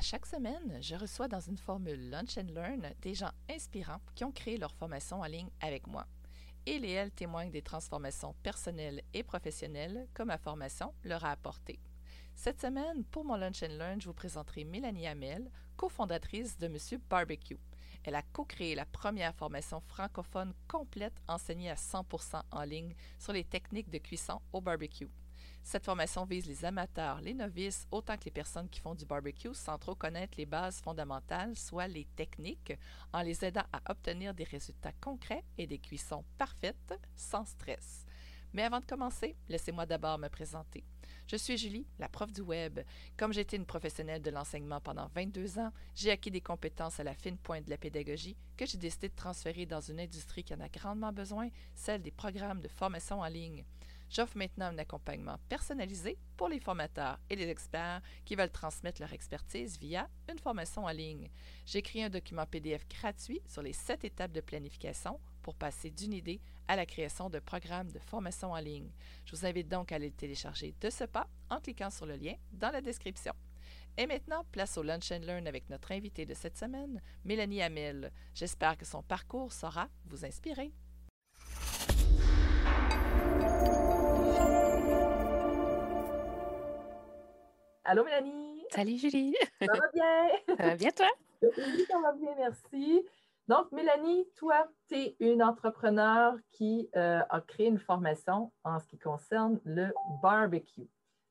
À chaque semaine, je reçois dans une formule Lunch and Learn des gens inspirants qui ont créé leur formation en ligne avec moi. Ils et elles témoignent des transformations personnelles et professionnelles que ma formation leur a apportées. Cette semaine, pour mon Lunch and Learn, je vous présenterai Mélanie Hamel, cofondatrice de Monsieur Barbecue. Elle a co-créé la première formation francophone complète enseignée à 100% en ligne sur les techniques de cuisson au barbecue. Cette formation vise les amateurs, les novices, autant que les personnes qui font du barbecue sans trop connaître les bases fondamentales, soit les techniques, en les aidant à obtenir des résultats concrets et des cuissons parfaites sans stress. Mais avant de commencer, laissez-moi d'abord me présenter. Je suis Julie, la prof du web. Comme j'ai été une professionnelle de l'enseignement pendant 22 ans, j'ai acquis des compétences à la fine pointe de la pédagogie que j'ai décidé de transférer dans une industrie qui en a grandement besoin, celle des programmes de formation en ligne. J'offre maintenant un accompagnement personnalisé pour les formateurs et les experts qui veulent transmettre leur expertise via une formation en ligne. J'ai créé un document PDF gratuit sur les sept étapes de planification pour passer d'une idée à la création de programmes de formation en ligne. Je vous invite donc à aller le télécharger de ce pas en cliquant sur le lien dans la description. Et maintenant, place au Lunch and Learn avec notre invitée de cette semaine, Mélanie Hamel. J'espère que son parcours saura vous inspirer. Allô Mélanie? Salut Julie. Ça va bien? Ça va bien toi? Oui, ça va bien, merci. Donc, Mélanie, toi, tu es une entrepreneur qui euh, a créé une formation en ce qui concerne le barbecue.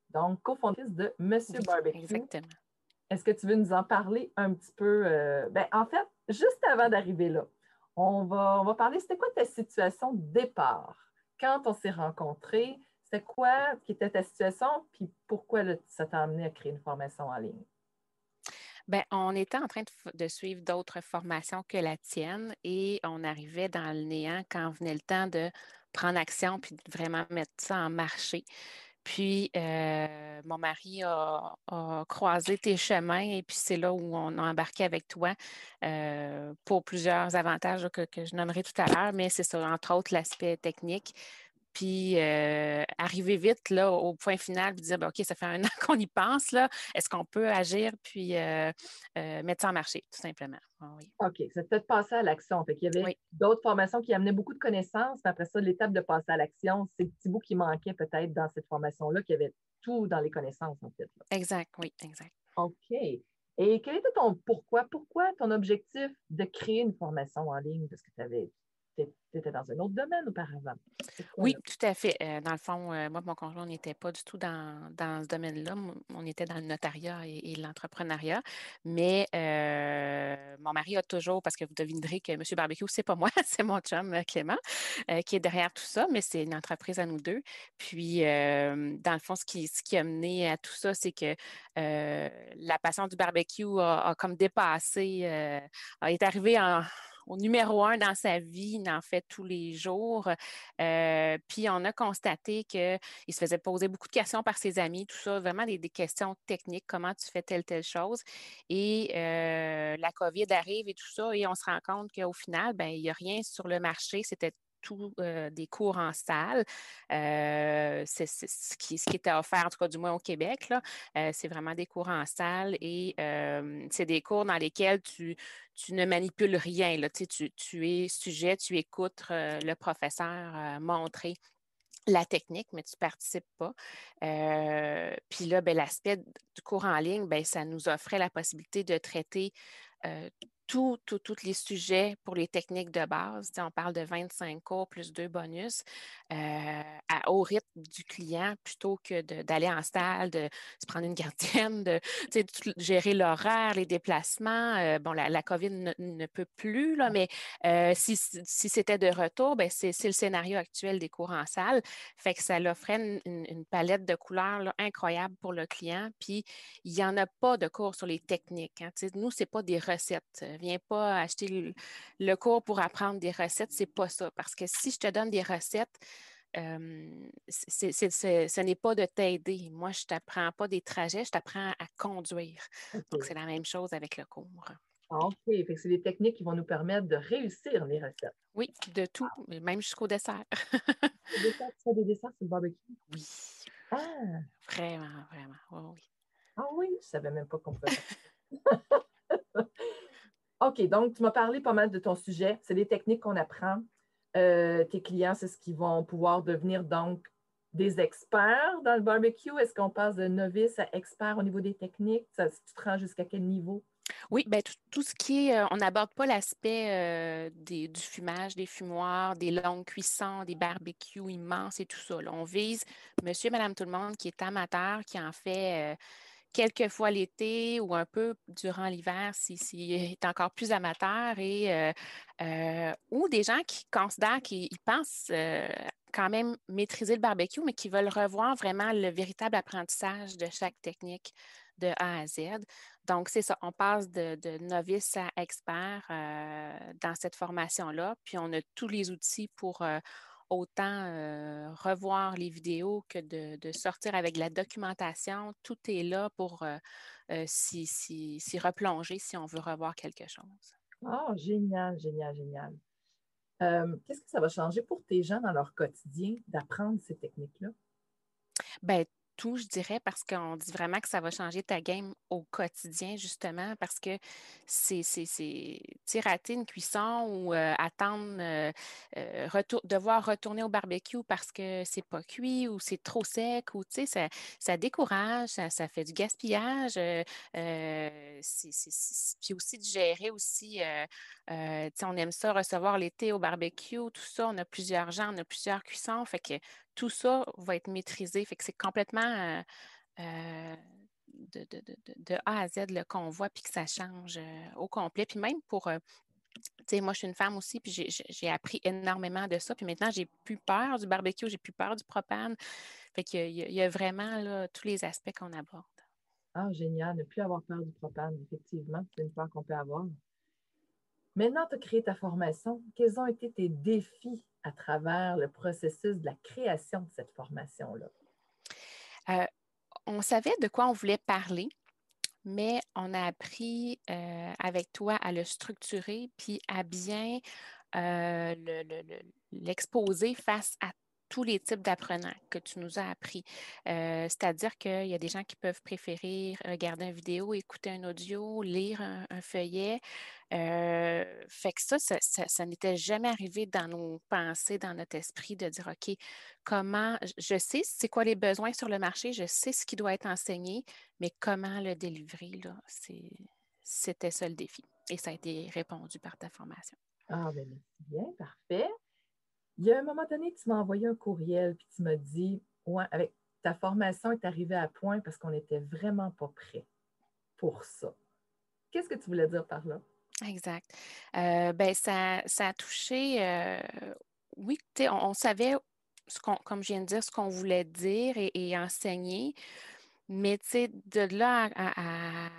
Donc, cofondatrice de Monsieur Barbecue. Exactement. Est-ce que tu veux nous en parler un petit peu? Euh, ben, en fait, juste avant d'arriver là, on va, on va parler, c'était quoi ta situation de départ? Quand on s'est rencontrés, c'était quoi qui était ta situation, puis pourquoi ça t'a amené à créer une formation en ligne? Bien, on était en train de, suivre d'autres formations que la tienne et on arrivait dans le néant quand venait le temps de prendre action puis de vraiment mettre ça en marché. Puis, euh, mon mari a, croisé tes chemins et puis c'est là où on a embarqué avec toi euh, pour plusieurs avantages que, je nommerai tout à l'heure, mais c'est ça, entre autres, l'aspect technique, puis euh, arriver vite là, au point final, puis dire ben, OK, ça fait un an qu'on y pense, là. Est-ce qu'on peut agir puis euh, euh, mettre ça en marché, tout simplement? Ah OK, c'est peut-être passer à l'action. Il y avait d'autres formations qui amenaient beaucoup de connaissances, mais après ça, l'étape de passer à l'action, c'est le petit bout qui manquait peut-être dans cette formation-là, qui avait tout dans les connaissances, en fait. Exact, oui, exact. OK. Et quel était ton pourquoi? Pourquoi ton objectif de créer une formation en ligne? Parce que tu avais étais dans un autre domaine auparavant. Oui, tout à fait. Euh, dans le fond, euh, moi et mon conjoint, on n'était pas du tout dans, ce domaine-là. On était dans le notariat et, l'entrepreneuriat. Mais euh, mon mari a toujours, parce que vous devinerez que M. Barbecue, c'est pas moi, c'est mon chum Clément, qui est derrière tout ça, mais c'est une entreprise à nous deux. Puis, dans le fond, ce qui, ce qui a mené à tout ça, c'est que la passion du barbecue a, a comme dépassé, été arrivée en au numéro un dans sa vie, il en fait tous les jours. Euh, puis on a constaté qu'il se faisait poser beaucoup de questions par ses amis, tout ça, vraiment des, questions techniques, comment tu fais telle, telle chose. Et euh, la COVID arrive et tout ça, et on se rend compte qu'au final, ben, il n'y a rien sur le marché. C'était tout euh, des cours en salle. Euh, c'est ce qui, était offert, en tout cas du moins au Québec. Euh, c'est vraiment des cours en salle et c'est des cours dans lesquels tu, tu ne manipules rien. Là. Tu, tu, tu es sujet, tu écoutes le professeur montrer la technique, mais tu ne participes pas. puis là, ben, l'aspect du cours en ligne, ben, ça nous offrait la possibilité de traiter tous les sujets pour les techniques de base. on parle de 25 cours plus deux bonus euh, au rythme du client plutôt que d'aller en salle, de se prendre une gardienne, de, gérer l'horaire, les déplacements. Euh, bon, la, COVID ne, peut plus, là, mais euh, si, c'était de retour, ben c'est le scénario actuel des cours en salle. Fait que ça l'offrait une, palette de couleurs incroyable pour le client. Puis, il n'y en a pas de cours sur les techniques. Hein. Nous, ce n'est pas des recettes viens pas acheter le, cours pour apprendre des recettes, c'est pas ça. Parce que si je te donne des recettes, euh, ce n'est pas de t'aider. Moi, je ne t'apprends pas des trajets, je t'apprends à conduire. Donc, c'est la même chose avec le cours. OK. c'est des techniques qui vont nous permettre de réussir les recettes. Oui, de tout, même jusqu'au dessert. Tu fais des desserts sur le barbecue? Oui. Ah! Vraiment, vraiment. oui. Ah oui, je ne savais même pas qu'on pouvait. OK, donc tu m'as parlé pas mal de ton sujet. C'est des techniques qu'on apprend. Euh, tes clients, c'est ce qu'ils vont pouvoir devenir donc des experts dans le barbecue. Est-ce qu'on passe de novice à expert au niveau des techniques? Tu te rends jusqu'à quel niveau? Oui, ben, tout, ce qui est, euh, on n'aborde pas l'aspect euh, du fumage, des fumoirs, des longues cuissons, des barbecues immenses et tout ça. On vise monsieur, madame, tout le monde qui est amateur, qui en fait quelques fois l'été ou un peu durant l'hiver s'il est encore plus amateur et euh, euh, ou des gens qui considèrent qu'ils pensent euh, quand même maîtriser le barbecue, mais qui veulent revoir vraiment le véritable apprentissage de chaque technique de A à Z. Donc, c'est ça, on passe de novice à expert dans cette formation-là, puis on a tous les outils pour autant euh, revoir les vidéos que de, sortir avec la documentation. Tout est là pour euh, s'y replonger si on veut revoir quelque chose. Oh, génial, génial, génial. Qu'est-ce que ça va changer pour tes gens dans leur quotidien d'apprendre ces techniques-là? Bien, tout, je dirais, parce qu'on dit vraiment que ça va changer ta game au quotidien, justement, parce que c'est rater une cuisson ou euh, attendre, euh, euh, devoir retourner au barbecue parce que c'est pas cuit ou c'est trop sec ou, tu sais, ça, ça, décourage, ça, fait du gaspillage. puis aussi de gérer aussi, on aime ça, recevoir l'été au barbecue, tout ça, on a plusieurs gens, on a plusieurs cuissons, fait que tout ça va être maîtrisé. Fait que c'est complètement euh, euh, de, A à Z qu'on voit puis que ça change euh, au complet. Puis même pour. tu sais, moi, je suis une femme aussi, puis j'ai appris énormément de ça. Puis maintenant, j'ai plus peur du barbecue, j'ai plus peur du propane. Fait qu'il y, y, a vraiment tous les aspects qu'on aborde. Ah, génial, ne plus avoir peur du propane, effectivement, c'est une peur qu'on peut avoir. Maintenant, tu as créé ta formation. Quels ont été tes défis à travers le processus de la création de cette formation-là? Euh, on savait de quoi on voulait parler, mais on a appris euh, avec toi à le structurer puis à bien euh, l'exposer face à tous les types d'apprenants que tu nous as appris. C'est-à-dire qu'il y a des gens qui peuvent préférer regarder une vidéo, écouter un audio, lire un feuillet. Euh, fait que ça, ça, n'était jamais arrivé dans nos pensées, dans notre esprit, de dire, OK, comment, je sais c'est quoi les besoins sur le marché, je sais ce qui doit être enseigné, mais comment le délivrer, là, c'était ça le défi. Et ça a été répondu par ta formation. Ah, bien, bien, parfait. Il y a un moment donné, tu m'as envoyé un courriel, puis tu m'as dit, ouais, avec ta formation est arrivée à point parce qu'on n'était vraiment pas prêt pour ça. Qu'est-ce que tu voulais dire par là? Exact. Euh, ben, ça, ça a touché, euh, oui, on, on, savait, ce comme je viens de dire, ce qu'on voulait dire et, enseigner, mais de là à,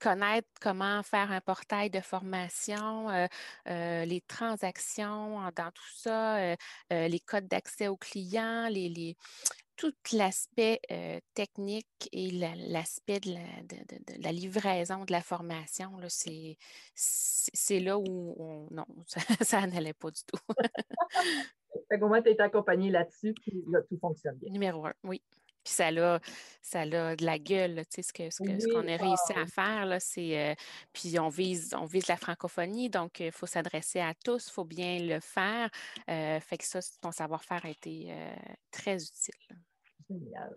connaître comment faire un portail de formation, euh, les transactions dans tout ça, les codes d'accès aux clients, les, tout l'aspect euh, technique et l'aspect de, la, livraison de la formation, c'est là où non, ça, n'allait pas du tout. Au moins, tu été accompagné là-dessus, puis là, tout fonctionne bien. Numéro un, oui. Puis ça a, ça a de la gueule, tu sais, ce qu'on ce a réussi à faire, c'est... Euh, puis on vise, on vise la francophonie, donc il faut s'adresser à tous, il faut bien le faire. Euh, fait que ça, ton savoir-faire a été très utile. Génial.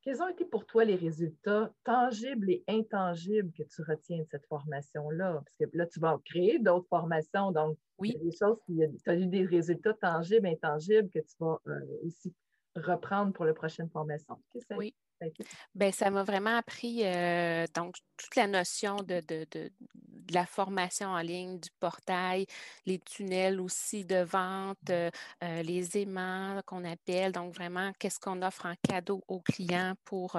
Quels ont été pour toi les résultats tangibles et intangibles que tu retiens de cette formation-là? Parce que là, tu vas créer d'autres formations, donc oui. il y a des choses qui, tu as eu des résultats tangibles, intangibles que tu vas euh, aussi reprendre pour la prochaine formation. oui. Ben, ça m'a vraiment appris euh, donc toute la notion de, la formation en ligne, du portail, les tunnels aussi de vente, euh, euh, les aimants qu'on appelle. Donc, vraiment, qu'est-ce qu'on offre en cadeau au client pour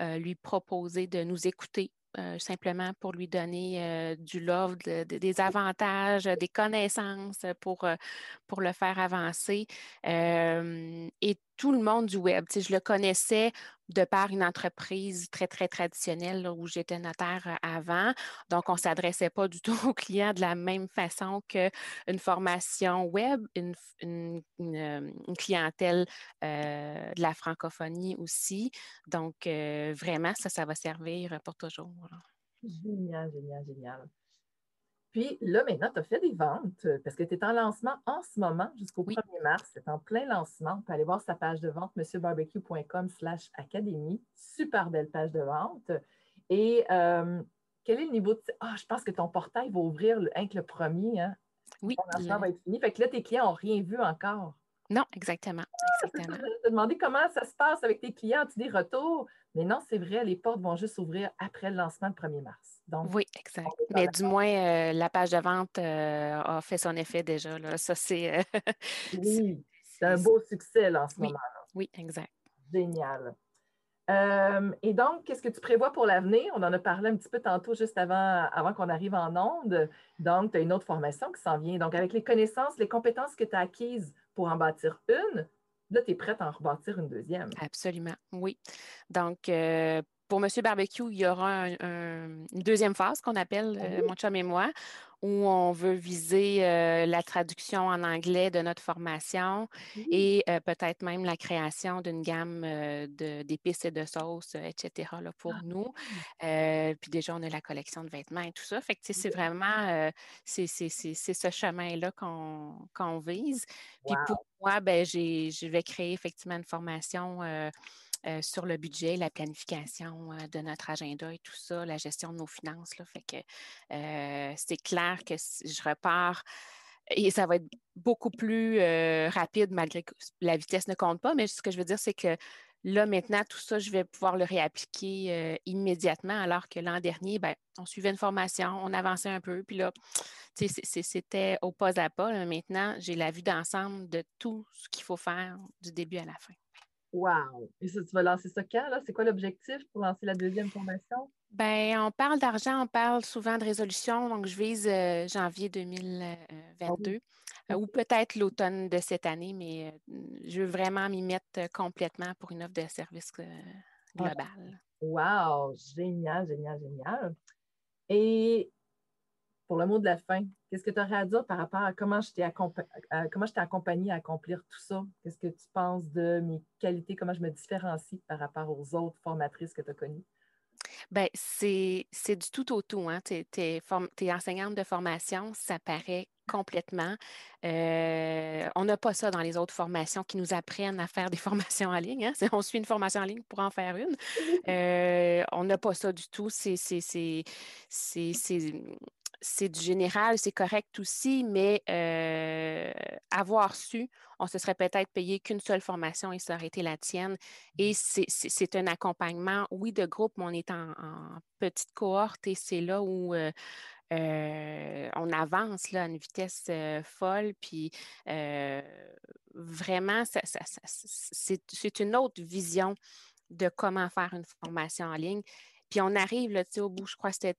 lui proposer de nous écouter simplement pour lui donner du love, des avantages, des connaissances pour, pour le faire avancer. et tout le monde du web. je le connaissais de par une entreprise très, très traditionnelle où j'étais notaire euh, avant. Donc, on ne s'adressait pas du tout aux clients de la même façon qu'une formation web, une, euh, clientèle euh, de la francophonie aussi. Donc, vraiment, ça, ça va servir pour toujours. Génial, génial, génial. Puis là, maintenant, tu as fait des ventes parce que tu es en lancement en ce moment jusqu'au 1er mars. C'est en plein lancement. Tu peux aller voir sa page de vente, monsieurbarbecue.com slash académie. Super belle page de vente. Et euh, quel est le niveau de... Ah, je pense que ton portail va ouvrir avec le premier. Hein? Oui. Ton lancement va être fini. Fait que là, tes clients n'ont rien vu encore. Non, exactement. exactement. Je te demander comment ça se passe avec tes clients. Tu dis retour. Mais non, c'est vrai, les portes vont juste s'ouvrir après le lancement le 1er mars. Donc, oui, exact. Mais du moins, euh, la page de vente euh, a fait son effet déjà. Là. Ça, c'est. Euh, oui, c'est un beau succès là, en ce moment. -là. Oui, exact. Génial. Et donc, qu'est-ce que tu prévois pour l'avenir? On en a parlé un petit peu tantôt, juste avant, avant qu'on arrive en onde. Donc, tu as une autre formation qui s'en vient. Donc, avec les connaissances, les compétences que tu as acquises pour en bâtir une, là, tu es prête à en rebâtir une deuxième. Absolument, oui. Donc, euh, pour Monsieur Barbecue, il y aura une deuxième phase qu'on appelle euh, Mon chum et moi, où on veut viser euh, la traduction en anglais de notre formation et peut-être même la création d'une gamme d'épices et de sauces, etc. Là, pour ah, nous. puis déjà, on a la collection de vêtements et tout ça. Fait que c'est vraiment c'est ce chemin-là qu'on vise. Puis pour moi, ben, je vais créer effectivement une formation euh, sur le budget, la planification euh, de notre agenda et tout ça, la gestion de nos finances. Là, fait que euh, c'est clair que je repars et ça va être beaucoup plus rapide malgré que la vitesse ne compte pas. Mais ce que je veux dire, c'est que là, maintenant, tout ça, je vais pouvoir le réappliquer immédiatement, alors que l'an dernier, ben, on suivait une formation, on avançait un peu, puis là, c'était au pas à pas. Maintenant, j'ai la vue d'ensemble de tout ce qu'il faut faire du début à la fin. Wow! Et ça, tu vas lancer ça quand? C'est quoi l'objectif pour lancer la deuxième formation? Bien, on parle d'argent, on parle souvent de résolution. Donc, je vise euh, janvier 2022 ah euh, ou peut-être l'automne de cette année, mais euh, je veux vraiment m'y mettre complètement pour une offre de service ah. globale. Wow! Génial, génial, génial. Et pour le mot de la fin, qu'est-ce que tu aurais à dire par rapport à comment je t'ai accompagné à accomplir tout ça? Qu'est-ce que tu penses de mes qualités? Comment je me différencie par rapport aux autres formatrices que tu as connues? Bien, c'est du tout au tout. Hein. Tu es, enseignante de formation, ça paraît complètement. Euh, on n'a pas ça dans les autres formations qui nous apprennent à faire des formations en ligne. Hein. On suit une formation en ligne pour en faire une. Euh, on n'a pas ça du tout. C'est c'est du général, c'est correct aussi, mais euh, avoir su, on se serait peut-être payé qu'une seule formation et ça aurait été la tienne. Et mmh. c'est un accompagnement, oui, de groupe, mais on est en, petite cohorte et c'est là où euh, euh, on avance là, à une vitesse folle. Puis vraiment, c'est une autre vision de comment faire une formation en ligne. Puis on arrive là, au bout, je crois que c'était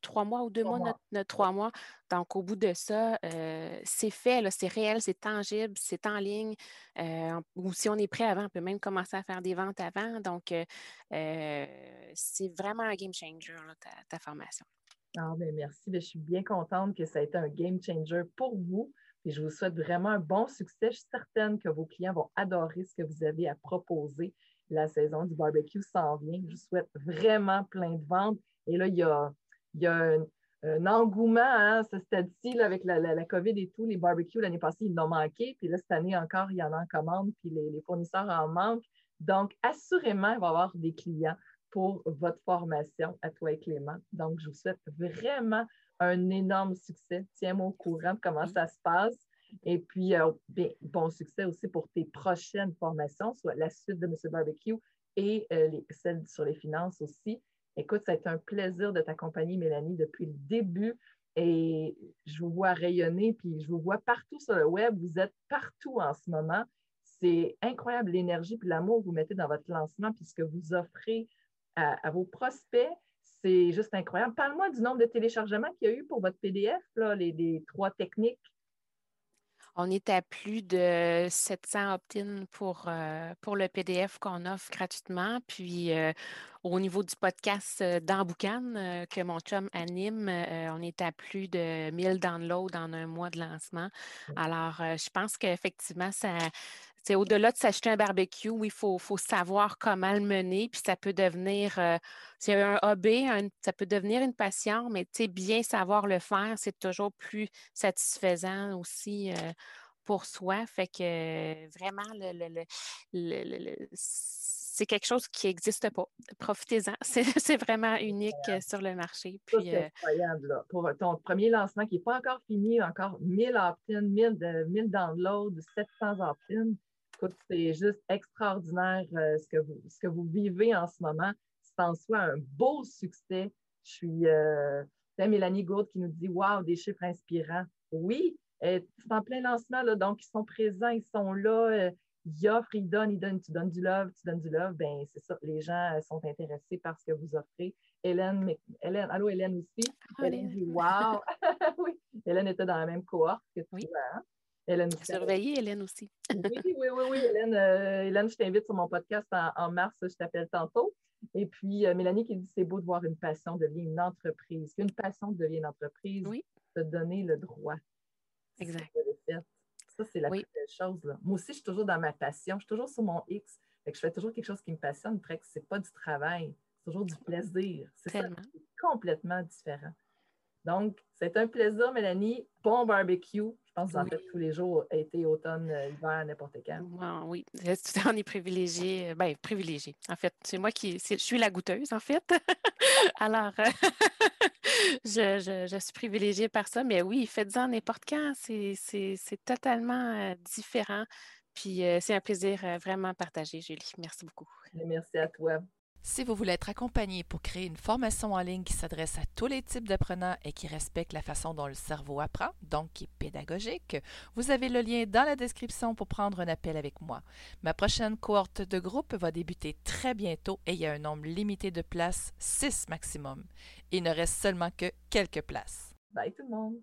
trois mois ou deux mois, Notre, trois mois. Donc, au bout de ça, euh, c'est fait, c'est réel, c'est tangible, c'est en ligne. Euh, ou si on est prêt avant, on peut même commencer à faire des ventes avant. Donc, euh, c'est vraiment un game changer, ta, formation. Ah, ben merci. Ben, je suis bien contente que ça ait été un game changer pour vous. Et je vous souhaite vraiment un bon succès. Je suis certaine que vos clients vont adorer ce que vous avez à proposer. La saison du barbecue s'en vient. Je vous souhaite vraiment plein de ventes. Et là, il y a il y a un, engouement à hein, ce stade-ci avec la, COVID et tout. Les barbecues, l'année passée, ils l'ont manqué. Puis là, cette année encore, il y en a en commande, puis les, fournisseurs en manquent. Donc, assurément, il va y avoir des clients pour votre formation à toi et Clément. Donc, je vous souhaite vraiment un énorme succès. Tiens-moi au courant de comment ça se passe. Et puis, euh, bon succès aussi pour tes prochaines formations, soit la suite de M. Barbecue et euh, les, celle sur les finances aussi. Écoute, ça a été un plaisir de t'accompagner, Mélanie, depuis le début. Et je vous vois rayonner, puis je vous vois partout sur le web. Vous êtes partout en ce moment. C'est incroyable l'énergie et l'amour que vous mettez dans votre lancement, puis ce que vous offrez à, vos prospects. C'est juste incroyable. Parle-moi du nombre de téléchargements qu'il y a eu pour votre PDF, là, les, trois techniques. On est à plus de 700 opt-in pour, euh, pour le PDF qu'on offre gratuitement. Puis, euh, au niveau du podcast dans Boucan que mon chum anime, on est à plus de 1000 downloads en un mois de lancement. Alors, je pense qu'effectivement, ça, c'est au-delà de s'acheter un barbecue, il faut, faut, savoir comment le mener, puis ça peut devenir, euh, c'est un hobby, ça peut devenir une passion, mais bien savoir le faire, c'est toujours plus satisfaisant aussi euh, pour soi. Fait que vraiment, c'est quelque chose qui n'existe pas. Profitez-en. C'est vraiment unique euh, sur le marché. c'est incroyable. Pour ton premier lancement qui n'est pas encore fini, encore 1000 opt-in, 1000, 1000 downloads, 700 c'est juste extraordinaire euh, ce, que vous, ce que vous vivez en ce moment. C'est en soi un beau succès. Je suis euh, Mélanie Gourde qui nous dit Waouh, des chiffres inspirants. Oui, c'est en plein lancement, là, donc ils sont présents, ils sont là, euh, ils offrent, ils donnent, ils donnent, tu donnes du love, tu donnes du love, ben c'est ça, les gens sont intéressés par ce que vous offrez. Hélène, Hélène allô Hélène aussi. Hélène dit Wow! oui, Hélène était dans la même cohorte que toi. Oui. Hein? Hélène Surveiller Hélène aussi. oui, oui, oui, oui. Hélène, euh, Hélène je t'invite sur mon podcast en, mars, je t'appelle tantôt. Et puis, euh, Mélanie qui dit c'est beau de voir une passion devenir une entreprise. Une passion devient une entreprise, oui. te donner le droit. Exact. Ça, c'est la belle chose. Moi aussi, je suis toujours dans ma passion. Je suis toujours sur mon X. Fait que je fais toujours quelque chose qui me passionne. Ce c'est pas du travail. C'est toujours du plaisir. C'est complètement différent. Donc, c'est un plaisir, Mélanie. Bon barbecue. Je pense que en faites tous les jours, été, automne, euh, hiver, n'importe quand. oui, on est privilégié. Euh, bien, privilégié. En fait, c'est moi qui. Je suis la goûteuse, en fait. Alors, euh, je, suis privilégiée par ça. Mais oui, faites-en n'importe quand. C'est totalement différent. Puis, c'est un plaisir vraiment partagé, Julie. Merci beaucoup. Merci à toi. Si vous voulez être accompagné pour créer une formation en ligne qui s'adresse à tous les types d'apprenants et qui respecte la façon dont le cerveau apprend, donc qui est pédagogique, vous avez le lien dans la description pour prendre un appel avec moi. Ma prochaine cohorte de groupe va débuter très bientôt et il y a un nombre limité de places, 6 maximum. Il ne reste seulement que quelques places. Bye tout le monde!